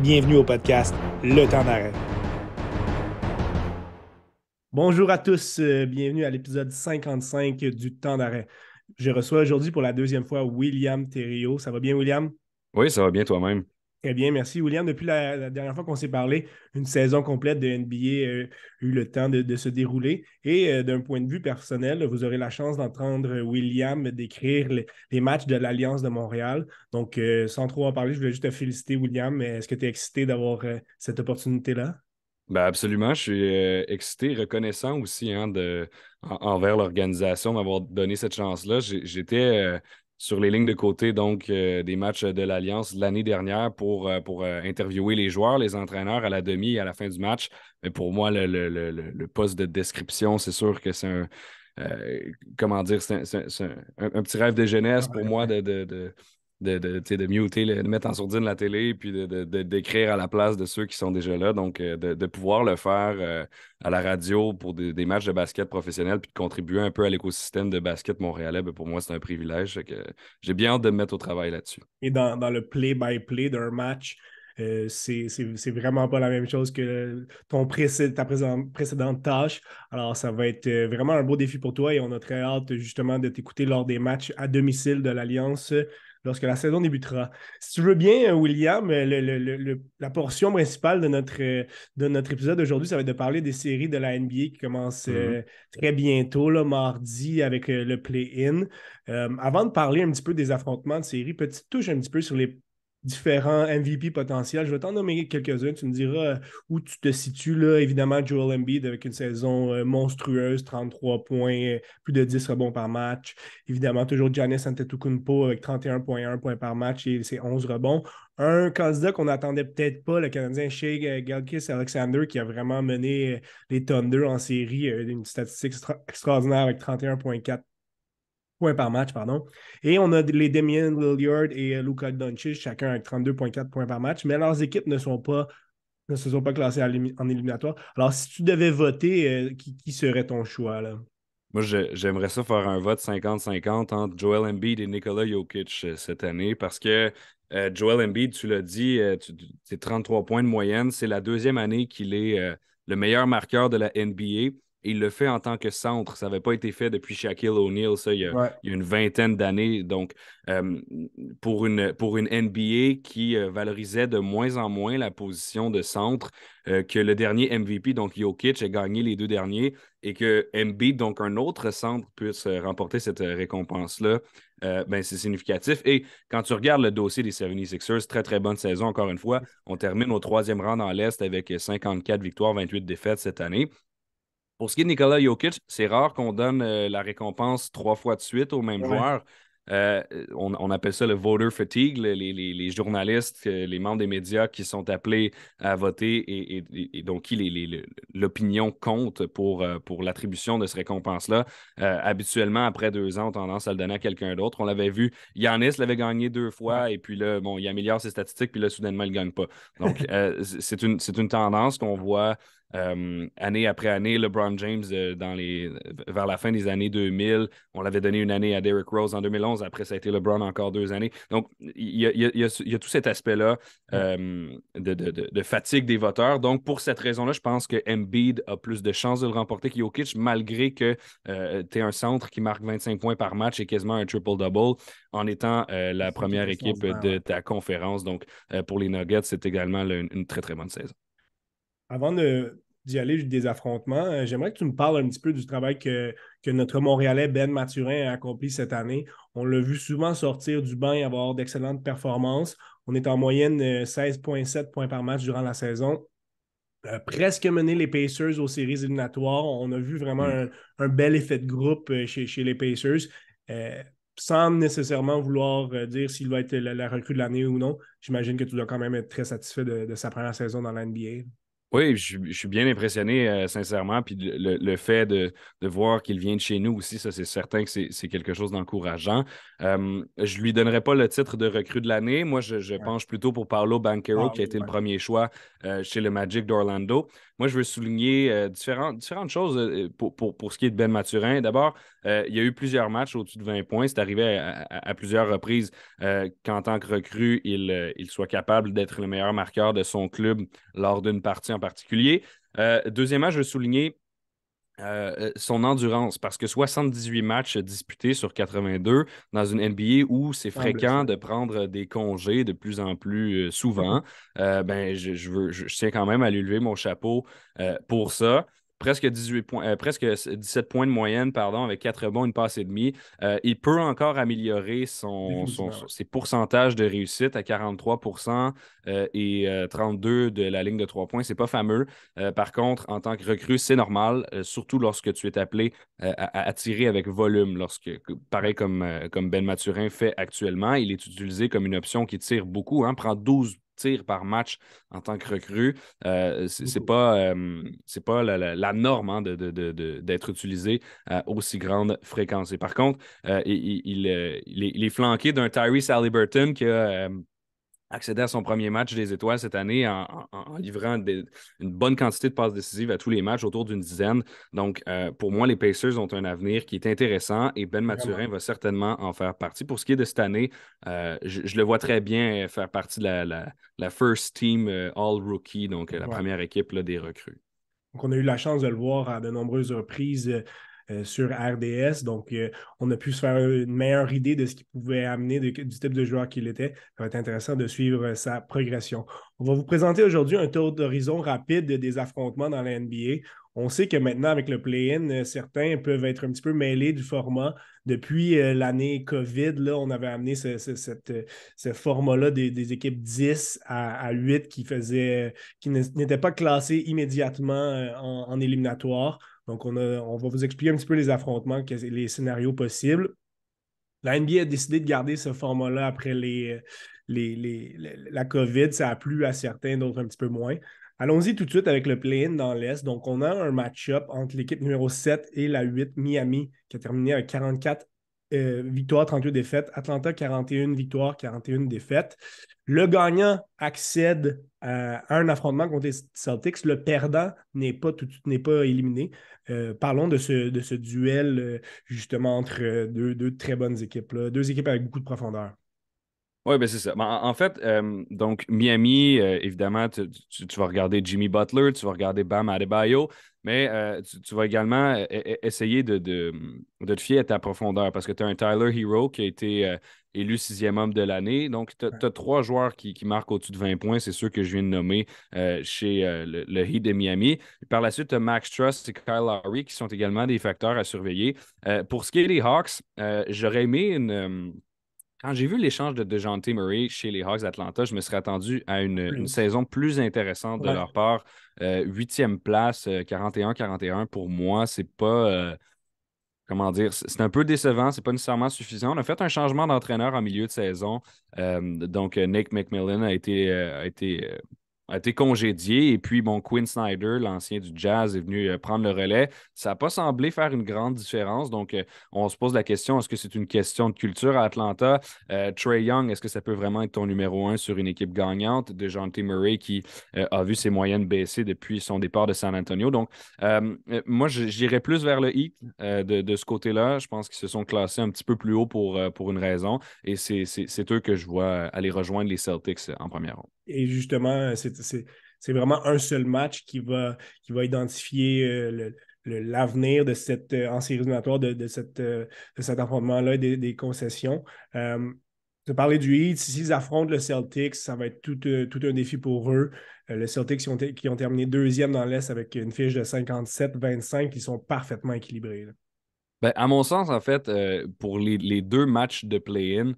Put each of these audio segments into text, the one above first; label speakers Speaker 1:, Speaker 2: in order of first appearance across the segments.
Speaker 1: Bienvenue au podcast Le temps d'arrêt. Bonjour à tous, euh, bienvenue à l'épisode 55 du temps d'arrêt. Je reçois aujourd'hui pour la deuxième fois William Thériault. Ça va bien, William?
Speaker 2: Oui, ça va bien toi-même.
Speaker 1: Très bien, merci William. Depuis la, dernière fois qu'on s'est parlé, une saison complète de NBA euh, a eu le temps de, se dérouler. Et euh, d'un point de vue personnel, vous aurez la chance d'entendre William décrire les, matchs de l'Alliance de Montréal. Donc, euh, sans trop en parler, je voulais juste te féliciter, William. Est-ce que tu es excité d'avoir cette opportunité-là?
Speaker 2: Ben absolument, je suis excité, reconnaissant aussi hein, de, envers l'organisation d'avoir donné cette chance-là. J'étais sur les lignes de côté donc euh, des matchs de l'Alliance l'année dernière pour, euh, pour euh, interviewer les joueurs, les entraîneurs à la demi et à la fin du match. Mais pour moi, le, poste de description, c'est sûr que c'est un. comment dire, c'est un, petit rêve de jeunesse pour moi de de, de, de muter, de mettre en sourdine la télé, puis de, d'écrire à la place de ceux qui sont déjà là. Donc, euh, de, pouvoir le faire euh, à la radio pour des, matchs de basket professionnels, puis de contribuer un peu à l'écosystème de basket montréalais, ben, pour moi, c'est un privilège. J'ai bien hâte de me mettre au travail là-dessus.
Speaker 1: Et dans, le play-by-play d'un match, euh, c'est, vraiment pas la même chose que ton ta précédente tâche. Alors, ça va être vraiment un beau défi pour toi et on a très hâte justement de t'écouter lors des matchs à domicile de l'Alliance lorsque la saison débutera. Si tu veux bien, euh, William, euh, la portion principale de notre, euh, de notre épisode aujourd'hui, ça va être de parler des séries de la NBA qui commencent mm-hmm. très bientôt, là, mardi, avec le play-in. avant de parler un petit peu des affrontements de séries, petite touche un petit peu sur les différents MVP potentiels. Je vais t'en nommer quelques-uns. Tu me diras euh, où tu te situes. Là. Évidemment, Joel Embiid avec une saison euh, monstrueuse, 33 points, plus de 10 rebonds par match. Évidemment, toujours Giannis Antetokounmpo avec 31,1 points par match et ses 11 rebonds. Un candidat qu'on n'attendait peut-être pas, le Canadien Shea Galkis Alexander, qui a vraiment mené euh, les Thunder en série, une statistique extraordinaire avec 31,4 points par match, pardon. Et on a les Damian Lillard et euh, Luka Doncic, chacun avec 32,4 points par match, mais leurs équipes ne sont pas ne se sont pas classées en éliminatoire. Alors, si tu devais voter, euh, qui, serait ton choix là?
Speaker 2: Moi, j'aimerais ça faire un vote 50-50 entre Joel Embiid et Nikola Jokic euh, cette année parce que Joel Embiid, tu l'as dit, c'est 33 points de moyenne. C'est la deuxième année qu'il est le meilleur marqueur de la NBA il le fait en tant que centre. Ça n'avait pas été fait depuis Shaquille O'Neal, ça, il y, a, une vingtaine d'années. Donc, euh, pour, une, pour une NBA qui euh, valorisait de moins en moins la position de centre, euh, que le dernier MVP, donc Jokic, ait gagné les deux derniers et que Embiid, donc un autre centre, puisse remporter cette récompense-là, ben, c'est significatif. Et quand tu regardes le dossier des 76ers, très, très bonne saison, encore une fois. On termine au troisième rang dans l'Est avec 54 victoires, 28 défaites cette année. Pour ce qui est de Nikola Jokic, c'est rare qu'on donne euh, la récompense trois fois de suite au même joueur. Euh, on, appelle ça le voter fatigue, les, journalistes, euh, les membres des médias qui sont appelés à voter et, donc qui l'opinion compte pour, pour l'attribution de cette récompense-là. habituellement, après deux ans, on a tendance à le donner à quelqu'un d'autre. On l'avait vu, Yanis l'avait gagné deux fois et puis là, bon, il améliore ses statistiques, puis là, soudainement, il ne gagne pas. Donc, c'est une, une tendance qu'on voit euh, année après année, LeBron James, euh, dans les, vers la fin des années 2000, on l'avait donné une année à Derrick Rose en 2011. Après, ça a été LeBron encore deux années. Donc, il y a, tout cet aspect-là euh, de, fatigue des voteurs. Donc, pour cette raison-là, je pense que Embiid a plus de chances de le remporter que Jokic, malgré que tu es un centre qui marque 25 points par match et quasiment un triple-double en étant la première équipe de ta conférence. Donc, pour les Nuggets, c'est également une très, très bonne saison.
Speaker 1: Avant d'y aller des affrontements, euh, j'aimerais que tu me parles un petit peu du travail que, notre Montréalais Ben Mathurin a accompli cette année. On l'a vu souvent sortir du banc et avoir d'excellentes performances. On est en moyenne 16,7 euh, points par match durant la saison. Euh, presque mené les Pacers aux séries éliminatoires. On a vu vraiment mm. un, bel effet de groupe chez, les Pacers. sans nécessairement vouloir dire s'il va être la, recrue de l'année ou non, j'imagine que tu dois quand même être très satisfait de, de sa première saison dans la NBA.
Speaker 2: Oui, je, suis bien impressionné, euh, sincèrement. Puis le, fait de, voir qu'il vient de chez nous aussi, ça, c'est certain que c'est quelque chose d'encourageant. Euh, je ne lui donnerai pas le titre de recrue de l'année. Moi, je, penche plutôt pour Paolo Banquero, qui a été le premier choix euh, chez le Magic d'Orlando. Moi, je veux souligner différentes, différentes choses pour, pour, ce qui est de Ben Maturin. D'abord, il y a eu plusieurs matchs au-dessus de 20 points. C'est arrivé à, plusieurs reprises qu'en tant que recrue, il, il soit capable d'être le meilleur marqueur de son club lors d'une partie en particulier. deuxièmement, je veux souligner euh, euh, son endurance, parce que 78 matchs disputés sur 82 dans une NBA où c'est fréquent de prendre des congés de plus en plus euh, souvent, ben, je, veux, je, tiens quand même à lui lever mon chapeau pour ça presque 18 points, euh, presque 17 points de moyenne, pardon, avec 4 bons, une passe et demie. Euh, il peut encore améliorer son, ses pourcentages de réussite à 43% euh, et 32 de la ligne de 3 points. C'est pas fameux. par contre, en tant que recrue, c'est normal, surtout lorsque tu es appelé à, tirer avec volume. Lorsque, pareil comme, comme Ben Maturin fait actuellement, il est utilisé comme une option qui tire beaucoup, hein, prend 12 tirs par match en tant que recrue. Euh, c'est pas, euh, pas la, norme hein, d'être utilisé à aussi grande fréquence. Et par contre, euh, il, il, est, flanqué d'un Tyrese Halliburton qui a accéder à son premier match des étoiles cette année en, livrant une bonne quantité de passes décisives à tous les matchs, autour d'une dizaine. Donc, euh, pour moi, les Pacers ont un avenir qui est intéressant et Ben Maturin va certainement en faire partie. Pour ce qui est de cette année, euh, je, le vois très bien faire partie de la, First Team euh, All Rookie, donc la première équipe des recrues.
Speaker 1: Donc, on a eu la chance de le voir à de nombreuses reprises euh, sur RDS. Donc, euh, on a pu se faire une meilleure idée de ce qu'il pouvait amener, du type de joueur qu'il était. Ça va être intéressant de suivre euh, sa progression. On va vous présenter aujourd'hui un tour d'horizon rapide des affrontements dans la NBA. On sait que maintenant, avec le play-in, certains peuvent être un petit peu mêlés du format. Depuis l'année COVID, là, on avait amené ce, format-là des, équipes 10 à, 8 qui, qui n'étaient pas classées immédiatement en éliminatoire. Donc, on, va vous expliquer un petit peu les affrontements, les scénarios possibles. La NBA a décidé de garder ce format-là après les, la COVID. Ça a plu à certains, d'autres un petit peu moins. Allons-y tout de suite avec le play-in dans l'Est. Donc, on a un match-up entre l'équipe numéro 7 et la 8, Miami, qui a terminé avec 44 euh, victoires, 38 défaites. Atlanta, 41 victoires, 41 défaites. Le gagnant accède à un affrontement contre les Celtics. Le perdant n'est pas, pas éliminé. Euh, parlons de ce, de ce duel euh, justement entre deux, très bonnes équipes. Deux équipes avec beaucoup de profondeur.
Speaker 2: Oui, ben c'est ça. Ben, en, fait, donc Miami, évidemment, tu, vas regarder Jimmy Butler, tu vas regarder Bam Adebayo, mais euh, tu, vas également euh, essayer de, de, te fier à ta profondeur parce que tu as un Tyler Hero qui a été euh, élu sixième homme de l'année. Donc, tu as, trois joueurs qui, marquent au-dessus de 20 points. C'est ceux que je viens de nommer chez le, Heat de Miami. par la suite, tu as Max Truss et Kyle Lowry qui sont également des facteurs à surveiller. pour ce qui est des Hawks, j'aurais aimé une quand j'ai vu l'échange de DeJounte Murray chez les Hawks d'Atlanta, je me serais attendu à une, saison plus intéressante de leur part. Euh, huitième place, 41-41 euh, pour moi, c'est pas. Euh, comment dire, c'est un peu décevant, c'est pas nécessairement suffisant. On a fait un changement d'entraîneur en milieu de saison. donc, Nick McMillan a été, a été a été congédié. Et puis, bon, Quinn Snyder, l'ancien du Jazz, est venu euh, prendre le relais. Ça n'a pas semblé faire une grande différence. Donc, euh, on se pose la question est-ce que c'est une question de culture à Atlanta? Euh, Trey Young, est-ce que ça peut vraiment être ton numéro un sur une équipe gagnante? De T. Murray qui a vu ses moyennes baisser depuis son départ de San Antonio Donc, moi, j'irais plus vers le Heat de, ce côté-là. Je pense qu'ils se sont classés un petit peu plus haut pour, pour une raison. Et c'est eux que je vois aller rejoindre les Celtics en première ronde.
Speaker 1: Et justement, c'est vraiment un seul match qui va, qui va identifier euh, l'avenir de cette euh, en série de, cette, euh, de cet affrontement-là des, des, concessions. tu parlais du Heat, s'ils affrontent le Celtics, ça va être tout, un défi pour eux. le Celtics qui ont, terminé deuxième dans l'Est avec une fiche de 57-25, qui sont parfaitement équilibrés.
Speaker 2: Ben, à mon sens, en fait, pour les, deux matchs de play-in,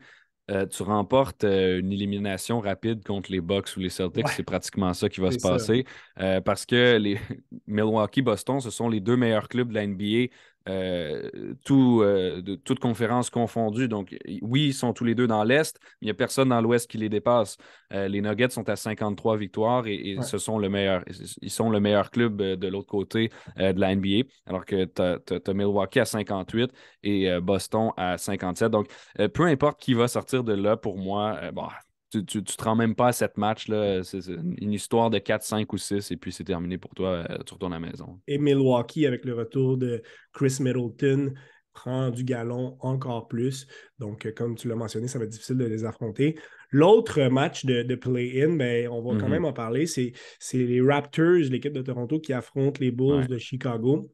Speaker 2: euh, tu remportes euh, une élimination rapide contre les Bucks ou les Celtics, c'est pratiquement ça qui va se passer. Euh, parce que les Milwaukee-Boston, ce sont les deux meilleurs clubs de la NBA euh, tout, euh, de, toutes conférences confondues. Donc, oui, ils sont tous les deux dans l'Est, mais il n'y a personne dans l'Ouest qui les dépasse. Euh, les Nuggets sont à 53 victoires et, ce sont le meilleur, ils sont le meilleur club de l'autre côté de la NBA, alors que tu as, Milwaukee à 58 et Boston à 57. Donc, peu importe qui va sortir de là, pour moi, bon, tu, tu, te rends même pas à cette match-là. C'est une histoire de 4, 5 ou 6 et puis c'est terminé pour toi. Euh, tu retournes à la maison.
Speaker 1: Et Milwaukee, avec le retour de Chris Middleton, prend du galon encore plus. Donc, euh, comme tu l'as mentionné, ça va être difficile de les affronter. L'autre match de, play-in, ben, on va quand mm-hmm. même en parler, c'est les Raptors, l'équipe de Toronto, qui affrontent les Bulls de Chicago.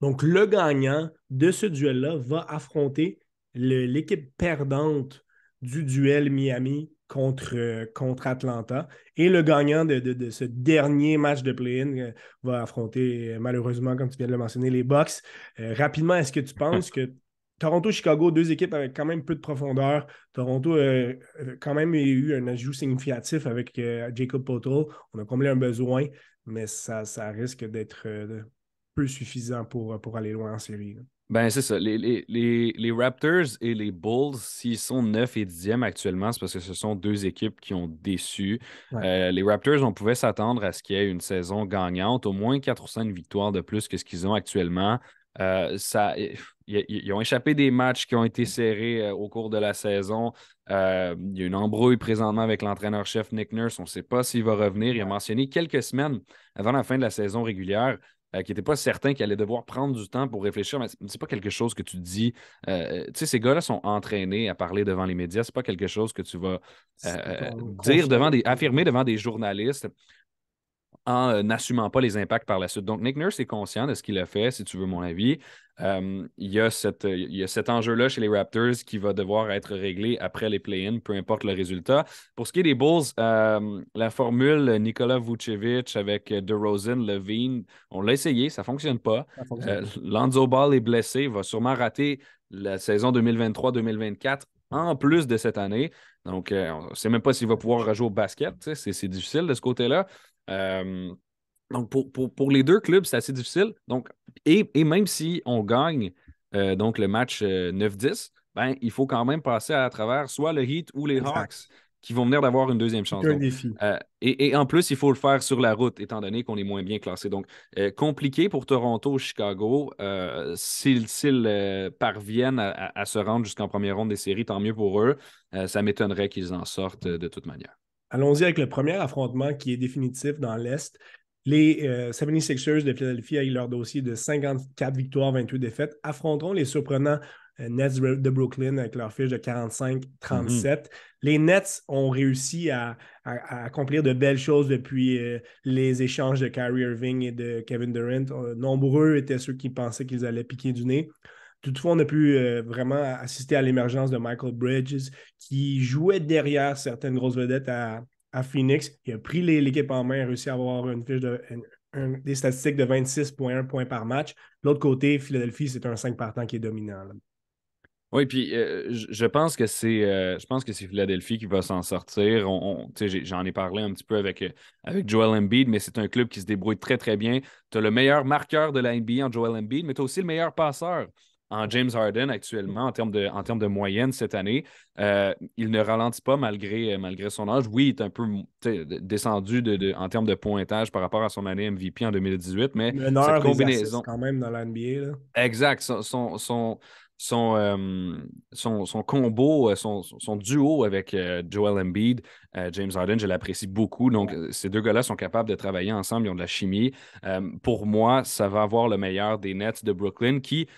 Speaker 1: Donc, le gagnant de ce duel-là va affronter l'équipe perdante du duel Miami contre, euh, contre Atlanta. Et le gagnant de, ce dernier match de play-in euh, va affronter, euh, malheureusement, comme tu viens de le mentionner, les Bucks. rapidement, est-ce que tu penses que Toronto-Chicago, deux équipes avec quand même peu de profondeur. Toronto a quand même eu un ajout significatif avec Jacob Potel. On a comblé un besoin, mais ça, ça risque d'être peu suffisant pour, pour aller loin en série.
Speaker 2: Ben, c'est ça. Les, les, Raptors et les Bulls, s'ils sont 9 et 10e actuellement, c'est parce que ce sont deux équipes qui ont déçu. Euh, les Raptors, on pouvait s'attendre à ce qu'il y ait une saison gagnante, au moins 4 ou 5 victoires de plus que ce qu'ils ont actuellement. Euh, ça, ils, ont échappé des matchs qui ont été serrés euh, au cours de la saison. il y a une embrouille présentement avec l'entraîneur-chef Nick Nurse. On ne sait pas s'il va revenir. Il a mentionné quelques semaines avant la fin de la saison régulière euh, qui n'était pas certain qu'il allait devoir prendre du temps pour réfléchir, mais c'est pas quelque chose que tu dis. Euh, tu sais, ces gars-là sont entraînés à parler devant les médias. C'est pas quelque chose que tu vas euh, dire devant des, affirmer devant des journalistes en n'assumant pas les impacts par la suite. Donc, Nick Nurse est conscient de ce qu'il a fait, si tu veux mon avis. il, y a cette, il y a cet enjeu-là chez les Raptors qui va devoir être réglé après les play-ins, peu importe le résultat. Pour ce qui est des Bulls, la formule Nikola Vucevic avec DeRozan, Levine, on l'a essayé, ça ne fonctionne pas. Lanzo Ball est blessé, va sûrement rater la saison 2023-2024 en plus de cette année. Donc, on ne sait même pas s'il va pouvoir rejouer au basket. C'est difficile de ce côté-là. Euh, donc, pour, les deux clubs, c'est assez difficile. Donc, et, même si on gagne euh, donc le match 9-10, euh, ben, il faut quand même passer à travers soit le Heat ou les Hawks qui vont venir d'avoir une deuxième chance. et, en plus, il faut le faire sur la route, étant donné qu'on est moins bien classé. Donc, compliqué pour Toronto ou Chicago. S'ils parviennent à, à, se rendre jusqu'en première ronde des séries, tant mieux pour eux. ça m'étonnerait qu'ils en sortent de toute manière.
Speaker 1: Allons-y avec le premier affrontement qui est définitif dans l'Est. Les 76ers euh, de Philadelphie, avec leur dossier de 54 victoires, 28 défaites, affronteront les surprenants euh, Nets de Brooklyn avec leur fiche de 45-37. Mm-hmm. Les Nets ont réussi à, accomplir de belles choses depuis euh, les échanges de Kyrie Irving et de Kevin Durant. nombreux étaient ceux qui pensaient qu'ils allaient piquer du nez. Toutefois, on a pu euh, vraiment assister à l'émergence de Michael Bridges, qui jouait derrière certaines grosses vedettes à, Phoenix. Il a pris l'équipe en main, a réussi à avoir une fiche de, des statistiques de 26,1 points par match. L'autre côté, Philadelphie, c'est un 5 partant qui est dominant.
Speaker 2: Oui, puis euh, je pense que c'est euh, je pense que c'est Philadelphie qui va s'en sortir. J'en ai parlé un petit peu avec, avec Joel Embiid, mais c'est un club qui se débrouille très, très bien. Tu as le meilleur marqueur de la NBA en Joel Embiid, mais tu as aussi le meilleur passeur en James Harden actuellement en termes de, en termes de moyenne cette année. Euh, il ne ralentit pas malgré, malgré son âge. Oui, il est un peu descendu de, en termes de pointage par rapport à son année MVP en 2018, mais
Speaker 1: cette combinaison. quand même dans la NBA.
Speaker 2: Exact. son, son, son, son, son, combo, euh, son, son, duo avec euh, Joel Embiid, euh, James Harden, je l'apprécie beaucoup. Donc, ces deux gars-là sont capables de travailler ensemble, ils ont de la chimie. pour moi, ça va avoir le meilleur des Nets de Brooklyn qui,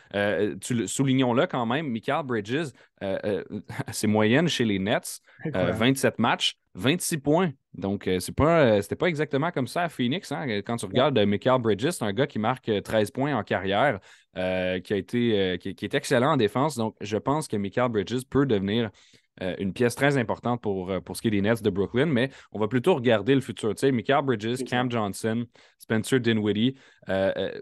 Speaker 2: soulignons-le quand même, Michael Bridges, c'est moyenne chez les Nets, 27 matchs, 26 points. Donc, c'est pas, c'était pas exactement comme ça à Phoenix. Hein. Quand tu regardes Michael Bridges, c'est un gars qui marque 13 points en carrière. Euh, qui, a été, euh, qui, est excellent en défense. Donc, je pense que Michael Bridges peut devenir euh, une pièce très importante pour, pour ce qui est des Nets de Brooklyn, mais on va plutôt regarder le futur. Tu sais, Michael Bridges, Cam Johnson, Spencer Dinwiddie,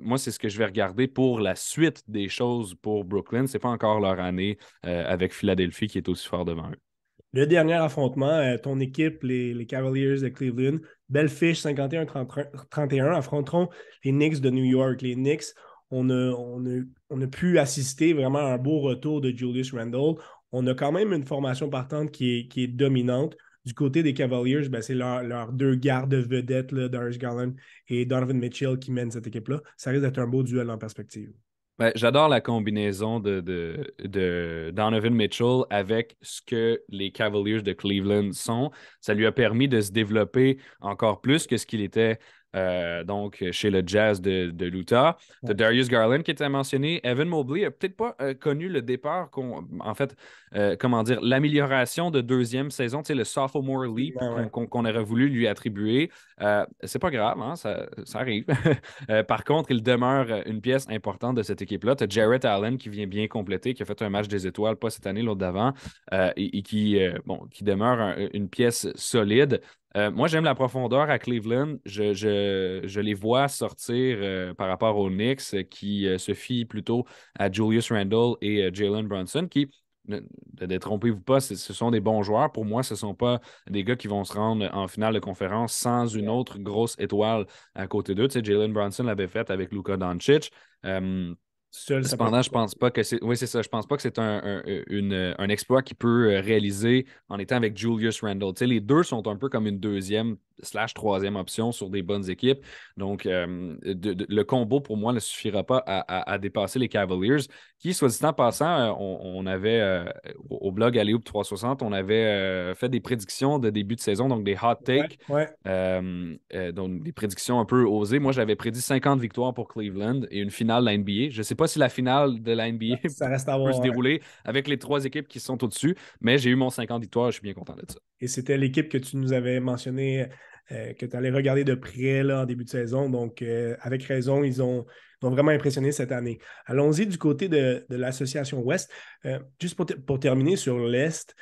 Speaker 2: moi, c'est ce que je vais regarder pour la suite des choses pour Brooklyn. Ce n'est pas encore leur année avec Philadelphie qui est aussi fort devant eux.
Speaker 1: Le dernier affrontement, ton équipe, les, les, Cavaliers de Cleveland, belle fiche 51-31, affronteront les Knicks de New York. Les Knicks on a, pu assister vraiment à un beau retour de Julius Randle. On a quand même une formation partante qui est, dominante. Du côté des Cavaliers, ben, c'est leurs leur deux gardes vedettes, Darius Garland et Donovan Mitchell, qui mènent cette équipe-là. Ça risque d'être un beau duel en perspective.
Speaker 2: Ben, J'adore la combinaison de, de, Donovan Mitchell avec ce que les Cavaliers de Cleveland sont. Ça lui a permis de se développer encore plus que ce qu'il était euh, donc chez le Jazz de, de l'Utah. De Darius Garland qui était mentionné. Evan Mobley n'a peut-être pas euh, connu le départ, en fait, euh, comment dire, l'amélioration de deuxième saison, tu sais, le sophomore leap qu'on aurait voulu lui attribuer. C'est pas grave, hein, ça, ça, arrive. par contre, il demeure une pièce importante de cette équipe-là. Tu as Jarrett Allen qui vient bien compléter, qui a fait un match des étoiles, pas cette année, l'autre d'avant, et, qui, bon, qui demeure une pièce solide. Euh, moi, j'aime la profondeur à Cleveland. Je, les vois sortir euh, par rapport aux Knicks euh, qui se fient plutôt à Julius Randle et Jalen Brunson, qui, ne, détrompez-vous pas, ce sont des bons joueurs. Pour moi, ce ne sont pas des gars qui vont se rendre en finale de conférence sans une autre grosse étoile à côté d'eux. Tu sais, Jalen Brunson l'avait fait avec Luka Doncic. Cependant, je pense pas que c'est. Oui, c'est ça. Je pense pas que c'est un, un, exploit qui peut euh, réaliser en étant avec Julius Randle. les deux sont un peu comme une deuxième slash troisième option sur des bonnes équipes. Donc, euh, le combo, pour moi, ne suffira pas à, dépasser les Cavaliers, qui, soit dit en passant, euh, on, avait, au blog Alioub 360, on avait fait des prédictions de début de saison, donc des hot takes, donc des prédictions un peu osées. Moi, j'avais prédit 50 victoires pour Cleveland et une finale de la NBA. Je ne sais pas si la finale de la NBA peut se dérouler avec les trois équipes qui sont au-dessus, mais j'ai eu mon 50 victoires, je suis bien content de ça.
Speaker 1: Et c'était l'équipe que tu nous avais mentionné, euh, que tu allais regarder de près là, en début de saison. Donc, euh, avec raison, ils ont, vraiment impressionné cette année. Allons-y du côté de, l'association Ouest. Euh, juste pour, terminer sur l'Est,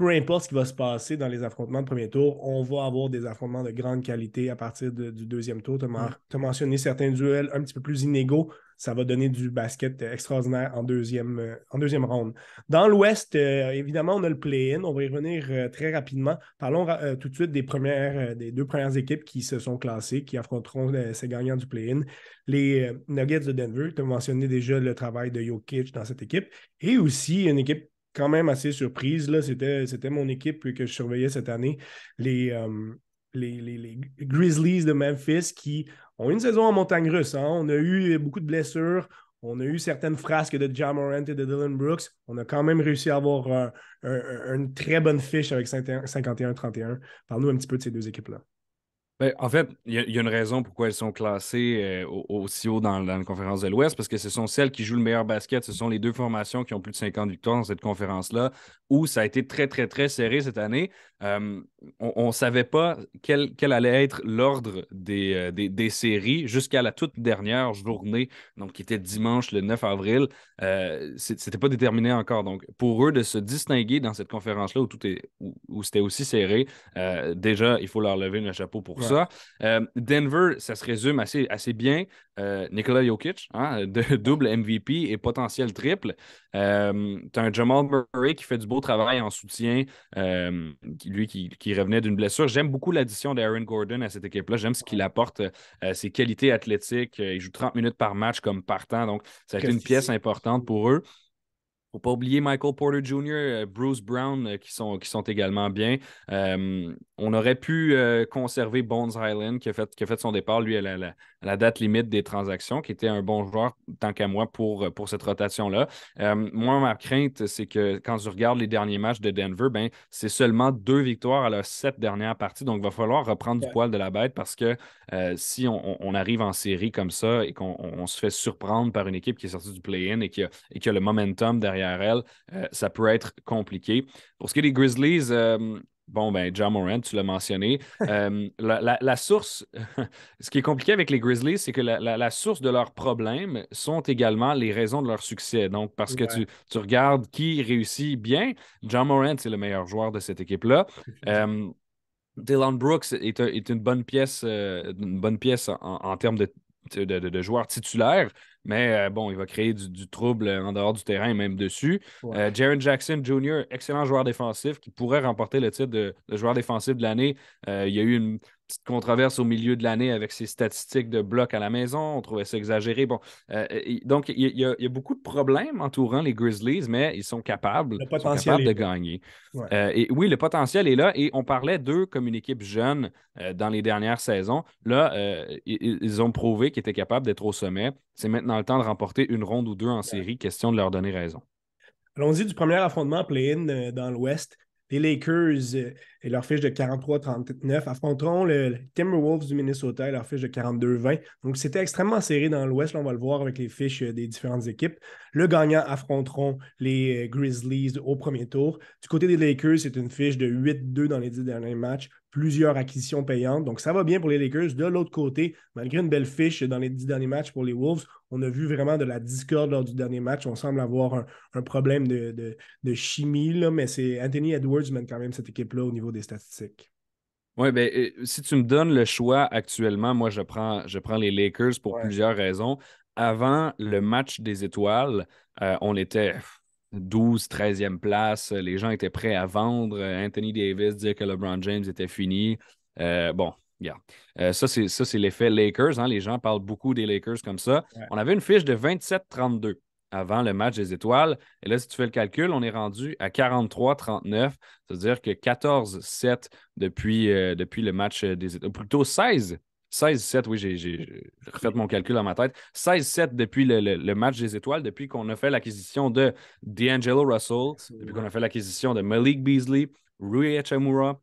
Speaker 1: peu importe ce qui va se passer dans les affrontements de premier tour, on va avoir des affrontements de grande qualité à partir du deuxième tour. Tu as, mentionné certains duels un petit peu plus inégaux. Ça va donner du basket extraordinaire en deuxième, euh, en deuxième round. Dans l'Ouest, euh, évidemment, on a le play-in. On va y revenir euh, très rapidement. Parlons tout de suite des, premières, des deux premières équipes qui se sont classées, qui affronteront ces gagnants du play-in. Les Nuggets de Denver, tu as mentionné déjà le travail de Jokic dans cette équipe. Et aussi une équipe quand même assez surprise. C'était, mon équipe que je surveillais cette année. Euh, les, les, Grizzlies de Memphis qui ont une saison en montagne russe. Hein. On a eu beaucoup de blessures. On a eu certaines frasques de John Morant et de Dylan Brooks. On a quand même réussi à avoir une très bonne fiche avec 51-31. Parle-nous un petit peu de ces deux équipes-là.
Speaker 2: Ben, en fait, il y, a une raison pourquoi elles sont classées euh, aussi haut dans, la conférence de l'Ouest, parce que ce sont celles qui jouent le meilleur basket. Ce sont les deux formations qui ont plus de 50 victoires dans cette conférence-là, où ça a été très, très, très serré cette année. Euh, on ne savait pas quel, allait être l'ordre euh, des, des, séries jusqu'à la toute dernière journée, donc qui était dimanche le 9 avril. Euh, c'était pas déterminé encore. Donc, pour eux de se distinguer dans cette conférence-là où tout est où, c'était aussi serré, déjà, il faut leur lever le chapeau pour ça. Euh, Denver, ça se résume assez, assez bien. Euh, Nikola Jokic, hein, de, double MVP et potentiel triple. Euh, tu as un Jamal Murray qui fait du beau travail en soutien, lui qui, revenait d'une blessure. J'aime beaucoup l'addition d'Aaron Gordon à cette équipe-là. J'aime ce qu'il apporte, ses qualités athlétiques. Il joue 30 minutes par match comme partant, donc ça a été une pièce importante pour eux faut pas oublier Michael Porter Jr., euh, Bruce Brown euh, qui, sont, qui sont également bien. Euh, on aurait pu conserver Bones Highland qui a, fait, qui a fait son départ, lui, à la, date limite des transactions, qui était un bon joueur tant qu'à moi pour, pour cette rotation-là. moi, ma crainte, c'est que quand je regarde les derniers matchs de Denver, ben, c'est seulement deux victoires à leurs sept dernières parties. Donc, il va falloir reprendre du poil de la bête parce que si on, arrive en série comme ça et qu'on se fait surprendre par une équipe qui est sortie du play-in et qui et qui a le momentum derrière euh, ça peut être compliqué. Pour ce qui est des Grizzlies, euh, bon, ben, John Morant, tu l'as mentionné. Euh, la, source, ce qui est compliqué avec les Grizzlies, c'est que la, source de leurs problèmes sont également les raisons de leur succès. Donc, parce que tu, regardes qui réussit bien, John Morant, c'est le meilleur joueur de cette équipe-là. Dylan Brooks est, une bonne pièce, une bonne pièce en, termes de, de, joueurs titulaires. Mais euh, bon, il va créer du, trouble en dehors du terrain et même dessus. Euh, Jaron Jackson Jr., excellent joueur défensif qui pourrait remporter le titre de, joueur défensif de l'année. Euh, il y a eu une petite controverse au milieu de l'année avec ses statistiques de bloc à la maison. On trouvait ça exagéré. Bon, donc, il y, a, beaucoup de problèmes entourant les Grizzlies, mais ils sont capables, de gagner. et oui, le potentiel est là. Et on parlait d'eux comme une équipe jeune dans les dernières saisons. Là, ils, ont prouvé qu'ils étaient capables d'être au sommet. C'est maintenant le temps de remporter une ronde ou deux en série. Question de leur donner raison.
Speaker 1: Allons-y du premier affrontement play-in euh, dans l'Ouest. Les Lakers euh, et leur fiche de 43-39 affronteront le Timberwolves du Minnesota et leur fiche de 42-20. Donc, c'était extrêmement serré dans l'Ouest. On va le voir avec les fiches euh, des différentes équipes. Le gagnant affronteront les Grizzlies au premier tour. Du côté des Lakers, c'est une fiche de 8-2 dans les dix derniers matchs plusieurs acquisitions payantes. Donc, ça va bien pour les Lakers. De l'autre côté, malgré une belle fiche dans les dix derniers matchs pour les Wolves, on a vu vraiment de la discorde lors du dernier match. On semble avoir un, problème de, chimie, là, mais c'est Anthony Edwards mène quand même cette équipe-là au niveau des statistiques.
Speaker 2: Oui, bien, si tu me donnes le choix actuellement, moi, je prends, je prends les Lakers pour plusieurs raisons. Avant le match des étoiles, euh, on était 12, 13e place. Les gens étaient prêts à vendre. Anthony Davis dire que LeBron James était fini. Euh, bon, regarde. Euh, ça, c'est l'effet Lakers. Hein. Les gens parlent beaucoup des Lakers comme ça. On avait une fiche de 27-32 avant le match des étoiles. Et là, si tu fais le calcul, on est rendu à 43-39. C'est-à-dire que 14-7 depuis, euh, depuis le match des étoiles. Plutôt 16 16-7, oui, j'ai refait mon calcul dans ma tête. 16-7 depuis le, match des étoiles, depuis qu'on a fait l'acquisition de D'Angelo Russell, depuis qu'on a fait l'acquisition de Malik Beasley, Rui Echamura,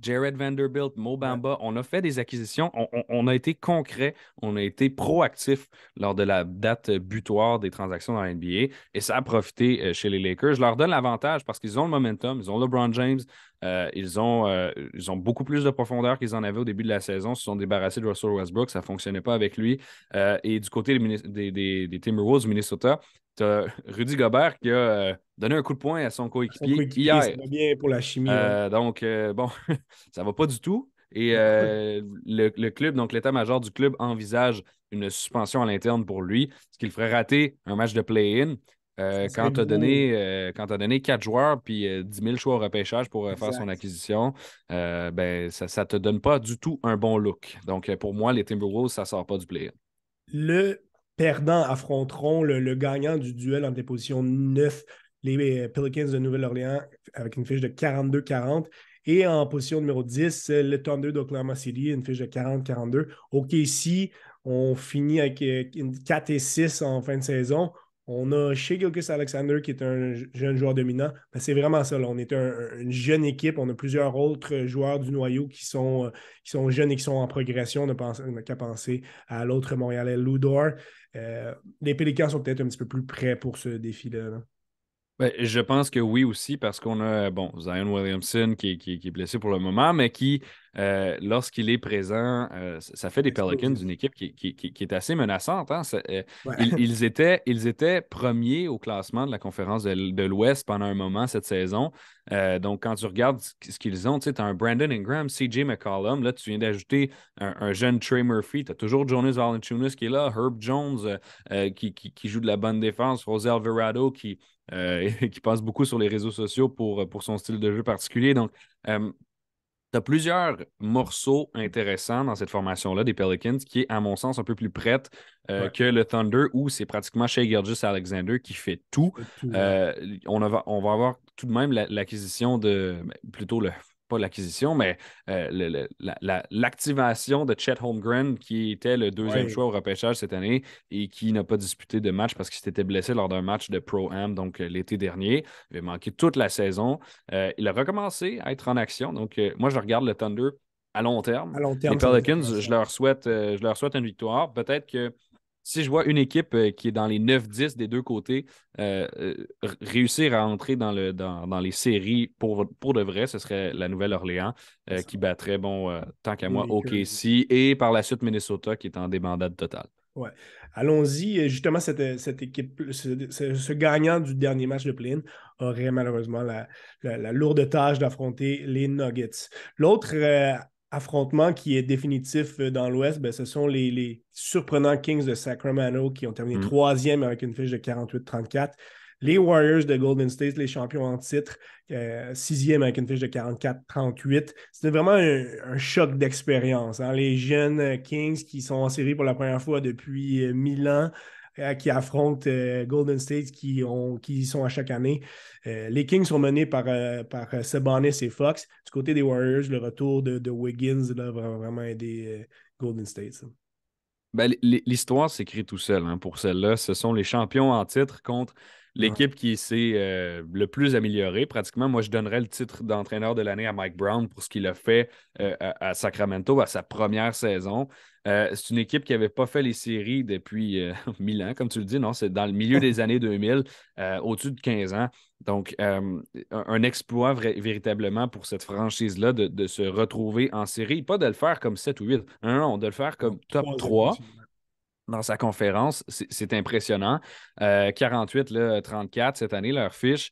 Speaker 2: Jared Vanderbilt, Mo Bamba. On a fait des acquisitions. On, a été concret. On a été proactif lors de la date butoir des transactions dans la NBA. Et ça a profité euh, chez les Lakers. Je leur donne l'avantage parce qu'ils ont le momentum. Ils ont LeBron James. Euh, ils, ont, euh, ils ont beaucoup plus de profondeur qu'ils en avaient au début de la saison. Ils se sont débarrassés de Russell Westbrook. Ça ne fonctionnait pas avec lui. et du côté des, des, des Timberwolves du Minnesota, tu as Rudy Gobert qui a euh, donné un coup de poing à son coéquipier hier. Ça
Speaker 1: va bien pour la chimie.
Speaker 2: Euh, donc, euh, bon, ça va pas du tout. Et le, club, donc l'état-major du club, envisage une suspension à l'interne pour lui, ce qui le ferait rater un match de play-in. Quand tu as, donné, donné quatre joueurs puis 10 000 choix au repêchage pour faire son acquisition, ben, ça ne te donne pas du tout un bon look. Donc, pour moi, les Timberwolves, ça ne sort pas du play-in.
Speaker 1: Le perdants affronteront le, gagnant du duel en déposition 9, les euh, Pelicans de Nouvelle-Orléans, avec une fiche de 42-40. Et en position numéro 10, le Thunder d'Oklahoma City, une fiche de 40-42. OKC, on finit avec 4 euh, et 6 en fin de saison. On a chez Alexander, qui est un jeune joueur dominant. Ben, c'est vraiment ça. On est une jeune équipe. On a plusieurs autres joueurs du noyau qui sont, euh, jeunes et qui sont en progression. On n'a qu'à penser à l'autre Montréalais, Ludor. Euh, les Pélicans sont peut-être un petit peu plus prêts pour ce défi-là.
Speaker 2: Ben, je pense que oui aussi, parce qu'on a bon, Zion Williamson qui est, blessé pour le moment, mais qui, euh, lorsqu'il est présent, euh, ça fait des Pelicans d'une équipe qui, est assez menaçante. Hein. Euh, ils, étaient, ils étaient premiers au classement de la conférence de, l'Ouest pendant un moment cette saison. donc, quand tu regardes ce qu'ils ont, tu as un Brandon Ingram, CJ McCollum, là, tu viens d'ajouter un, jeune Trey Murphy, tu as toujours Jonas Valanciunas qui est là, Herb Jones qui, joue de la bonne défense, José Alvarado qui euh, qui passe beaucoup sur les réseaux sociaux pour, pour son style de jeu particulier. Donc, euh, tu as plusieurs morceaux intéressants dans cette formation-là des Pelicans qui est, à mon sens, un peu plus prête euh, que le Thunder où c'est pratiquement Shea Gilgis Alexander qui fait tout. on, on va avoir tout de même l'acquisition de, ben, plutôt le pas l'acquisition, mais euh, l'activation de Chet Holmgren, qui était le deuxième choix au repêchage cette année et qui n'a pas disputé de match parce qu'il s'était blessé lors d'un match de Pro-Am, donc euh, l'été dernier. Il avait manqué toute la saison. Euh, il a recommencé à être en action. Donc, moi, je regarde le Thunder à long terme. À long terme les Pelicans, je leur, souhaite, je leur souhaite une victoire. Peut-être que si je vois une équipe euh, qui est dans les 9-10 des deux côtés euh, euh, réussir à entrer dans, le, dans, les séries pour, pour de vrai, ce serait la Nouvelle-Orléans qui battrait, bon, tant qu'à moi, OKC et par la suite Minnesota qui est en débandade totale.
Speaker 1: Ouais. Allons-y. Justement, cette, équipe, ce, gagnant du dernier match de play aurait malheureusement la, lourde tâche d'affronter les Nuggets. L'autre affrontement qui est définitif euh, dans l'Ouest, ben, ce sont les, surprenants Kings de Sacramento qui ont terminé mm. troisième avec une fiche de 48-34. Les Warriors de Golden State, les champions en titre, euh, sixième avec une fiche de 44-38. C'était vraiment un, choc d'expérience. Hein. Les jeunes euh, Kings qui sont en série pour la première fois depuis mille ans, qui affrontent euh, Golden State qui, ont, qui sont à chaque année. Euh, les Kings sont menés par, par Sabonis et Fox. Du côté des Warriors, le retour de, Wiggins là, va vraiment aider Golden State.
Speaker 2: Ben, l'histoire s'écrit tout seul hein, pour celle-là. Ce sont les champions en titre contre l'équipe qui s'est euh, le plus améliorée. Pratiquement, moi, je donnerais le titre d'entraîneur de l'année à Mike Brown pour ce qu'il a fait euh, à, Sacramento à sa première saison. Euh, c'est une équipe qui n'avait pas fait les séries depuis mille ans, comme tu le dis. Non, c'est dans le milieu des années 2000, au-dessus de 15 ans. Donc, un, exploit véritablement pour cette franchise-là de, se retrouver en série. Pas de le faire comme 7 ou 8, non, non, de le faire comme top 3 dans sa conférence. C'est impressionnant. 48, là, 34 cette année, leur fiche.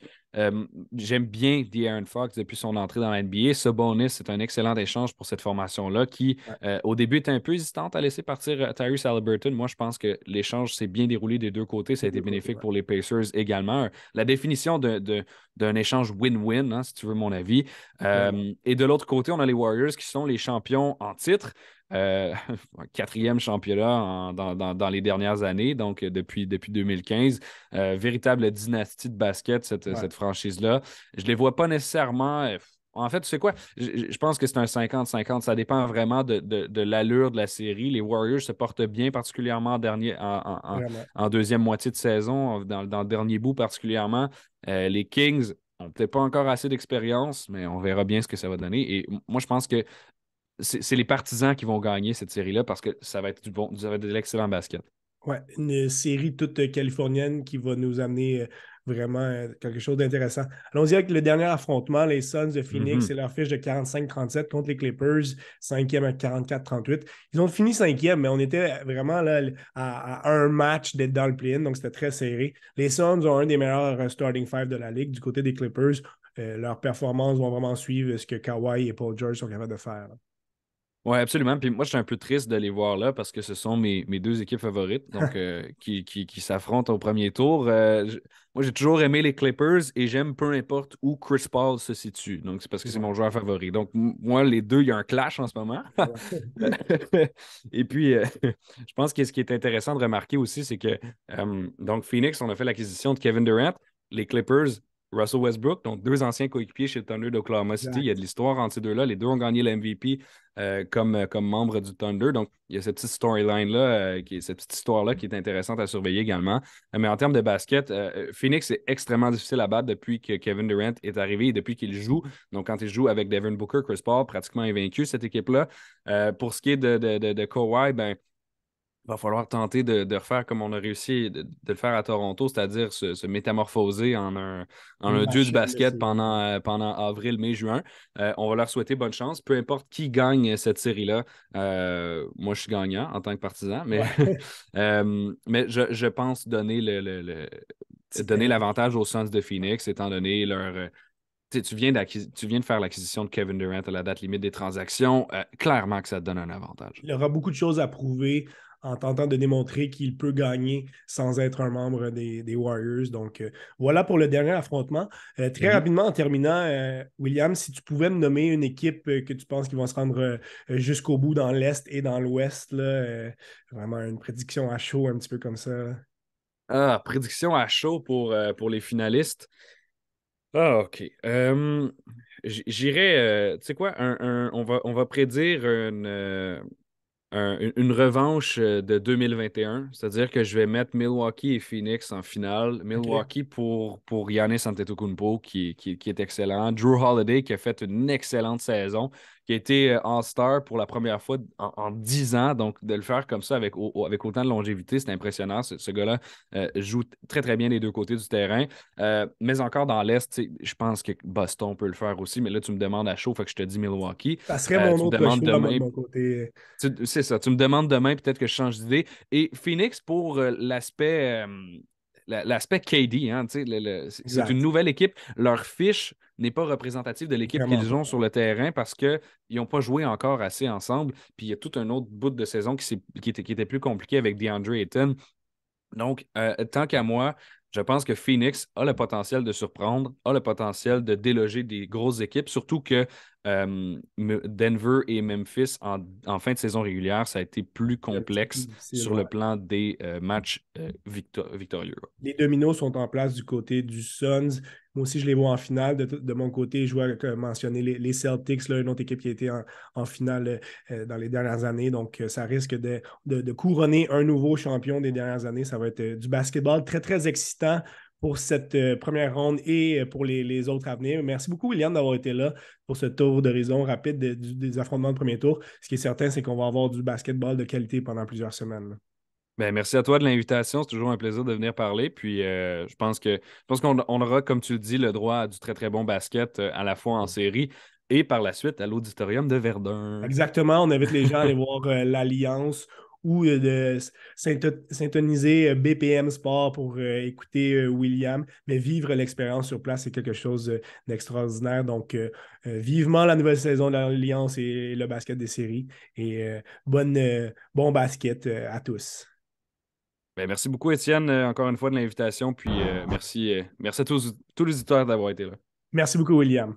Speaker 2: J'aime bien De'Aaron Fox depuis son entrée dans la NBA. Ce bonus, c'est un excellent échange pour cette formation-là qui, euh, au début, était un peu hésitante à laisser partir euh, Tyrese Halliburton. Moi, je pense que l'échange s'est bien déroulé des deux côtés. Ça a été bénéfique pour les Pacers également. La définition d'un échange win-win, hein, si tu veux mon avis. et de l'autre côté, on a les Warriors qui sont les champions en titre. Euh, quatrième championnat dans, les dernières années, donc euh, depuis, depuis 2015. Euh, véritable dynastie de basket, cette, franchise-là. Je ne les vois pas nécessairement. En fait, tu sais quoi? Je, pense que c'est un 50-50. Ça dépend vraiment de, l'allure de la série. Les Warriors se portent bien, particulièrement en, dernier, en, deuxième moitié de saison, dans, le dernier bout particulièrement. les Kings n'ont peut-être pas encore assez d'expérience, mais on verra bien ce que ça va donner. Et moi, je pense que c'est les partisans qui vont gagner cette série-là parce que ça va être du bon, ça va être de l'excellent basket.
Speaker 1: Ouais, une série toute euh, californienne qui va nous amener euh, vraiment euh, quelque chose d'intéressant. Allons-y avec le dernier affrontement, les Suns de Phoenix mm-hmm. et leur fiche de 45-37 contre les Clippers, cinquième à 44-38. Ils ont fini cinquième, mais on était vraiment là à, un match d'être dans le play-in, donc c'était très serré. Les Suns ont un des meilleurs starting five de la ligue du côté des Clippers. leurs performances vont vraiment suivre ce que Kawhi et Paul George sont capables de faire.
Speaker 2: Oui, absolument. Puis moi, je suis un peu triste de les voir là parce que ce sont mes, deux équipes favorites donc, euh, qui, qui, s'affrontent au premier tour. Euh, moi, j'ai toujours aimé les Clippers et j'aime peu importe où Chris Paul se situe. Donc, c'est parce que c'est mon joueur favori. Donc, moi, les deux, il y a un clash en ce moment. et puis, euh, je pense que ce qui est intéressant de remarquer aussi, c'est que donc Phoenix, on a fait l'acquisition de Kevin Durant. Les Clippers, Russell Westbrook, donc deux anciens coéquipiers chez le Thunder d'Oklahoma City. Il y a de l'histoire entre ces deux-là. Les deux ont gagné l'MVP euh, comme, euh, comme membres du Thunder. Donc, il y a cette petite storyline-là, euh, cette petite histoire-là qui est intéressante à surveiller également. mais en termes de basket, Phoenix est extrêmement difficile à battre depuis que Kevin Durant est arrivé et depuis qu'il joue. Donc, quand il joue avec Devin Booker, Chris Paul, pratiquement vaincu cette équipe-là. pour ce qui est de, de, de, de Kawhi, ben, il va falloir tenter de, refaire comme on a réussi de, le faire à Toronto, c'est-à-dire se, métamorphoser en un, un dieu du basket pendant, euh, pendant avril, mai, juin. Euh, on va leur souhaiter bonne chance. Peu importe qui gagne cette série-là, euh, moi je suis gagnant en tant que partisan, mais, mais je, pense donner le, donner l'avantage aux Suns de Phoenix, étant donné leur. Tu viens, tu viens de faire l'acquisition de Kevin Durant à la date limite des transactions. clairement que ça te donne un avantage.
Speaker 1: Il y aura beaucoup de choses à prouver en tentant de démontrer qu'il peut gagner sans être un membre des, Warriors. Donc, euh, voilà pour le dernier affrontement. Euh, très mhm. rapidement, en terminant, euh, William, si tu pouvais me nommer une équipe que tu penses qui va se rendre jusqu'au bout dans l'Est et dans l'Ouest, vraiment une prédiction à chaud, un petit peu comme ça.
Speaker 2: Ah, prédiction à chaud pour, pour les finalistes. Ah, OK. J'irais, tu sais quoi, on, va, on va prédire une une revanche euh, de 2021, c'est-à-dire que je vais mettre Milwaukee et Phoenix en finale. Milwaukee pour, pour Giannis Antetokounmpo qui, qui, qui, est excellent. Drew Holiday qui a fait une excellente saison qui a été euh, All-Star pour la première fois en, dix 10 ans. Donc, de le faire comme ça avec, avec autant de longévité, c'est impressionnant. Ce, gars-là euh, joue très, très bien les deux côtés du terrain. Euh, mais encore dans l'Est, je pense que Boston peut le faire aussi. Mais là, tu me demandes à chaud, fait que je te dis Milwaukee.
Speaker 1: Ça serait mon autre choix demain, de mon côté.
Speaker 2: C'est ça. Tu me demandes demain, peut-être que je change d'idée. Et Phoenix, pour l'aspect l'aspect KD. Hein, c'est une nouvelle équipe. Leur fiche n'est pas représentative de l'équipe qu'ils ont sur le terrain parce qu'ils n'ont pas joué encore assez ensemble. Puis il y a tout un autre bout de saison qui, qui, était, qui était, plus compliqué avec DeAndre Ayton. Donc, euh, tant qu'à moi, je pense que Phoenix a le potentiel de surprendre, a le potentiel de déloger des grosses équipes, surtout que euh, Denver et Memphis, en, fin de saison régulière, ça a été plus complexe sur le plan des euh, matchs euh, victorieux.
Speaker 1: Les dominos sont en place du côté du Suns. Moi aussi, je les vois en finale. De, mon côté, je vois mentionner les, Celtics, là, une autre équipe qui a été en, finale dans les dernières années. Donc, ça risque de, couronner un nouveau champion des dernières années. Ça va être du basketball très, très excitant pour cette euh, première ronde et euh, pour les, autres à venir. Merci beaucoup, William, d'avoir été là pour ce tour d'horizon rapide des affrontements de premier tour. Ce qui est certain, c'est qu'on va avoir du basketball de qualité pendant plusieurs semaines.
Speaker 2: Ben, merci à toi de l'invitation. C'est toujours un plaisir de venir parler. Puis euh, je pense que pense qu'on aura, comme tu le dis, le droit à du très très bon basket à la fois en série et par la suite à l'auditorium de Verdun.
Speaker 1: Exactement. On invite les gens à aller voir l'Alliance ou euh, de syntoniser euh, BPM Sport pour euh, écouter William, mais vivre l'expérience sur place, c'est quelque chose d'extraordinaire. Donc, vivement la nouvelle saison de l'Alliance et le basket des séries. Et bonne, bon basket à tous.
Speaker 2: Ben, merci beaucoup, Étienne, encore une fois de l'invitation. Puis merci, merci à tous, tous les auditeurs d'avoir été là.
Speaker 1: Merci beaucoup, William.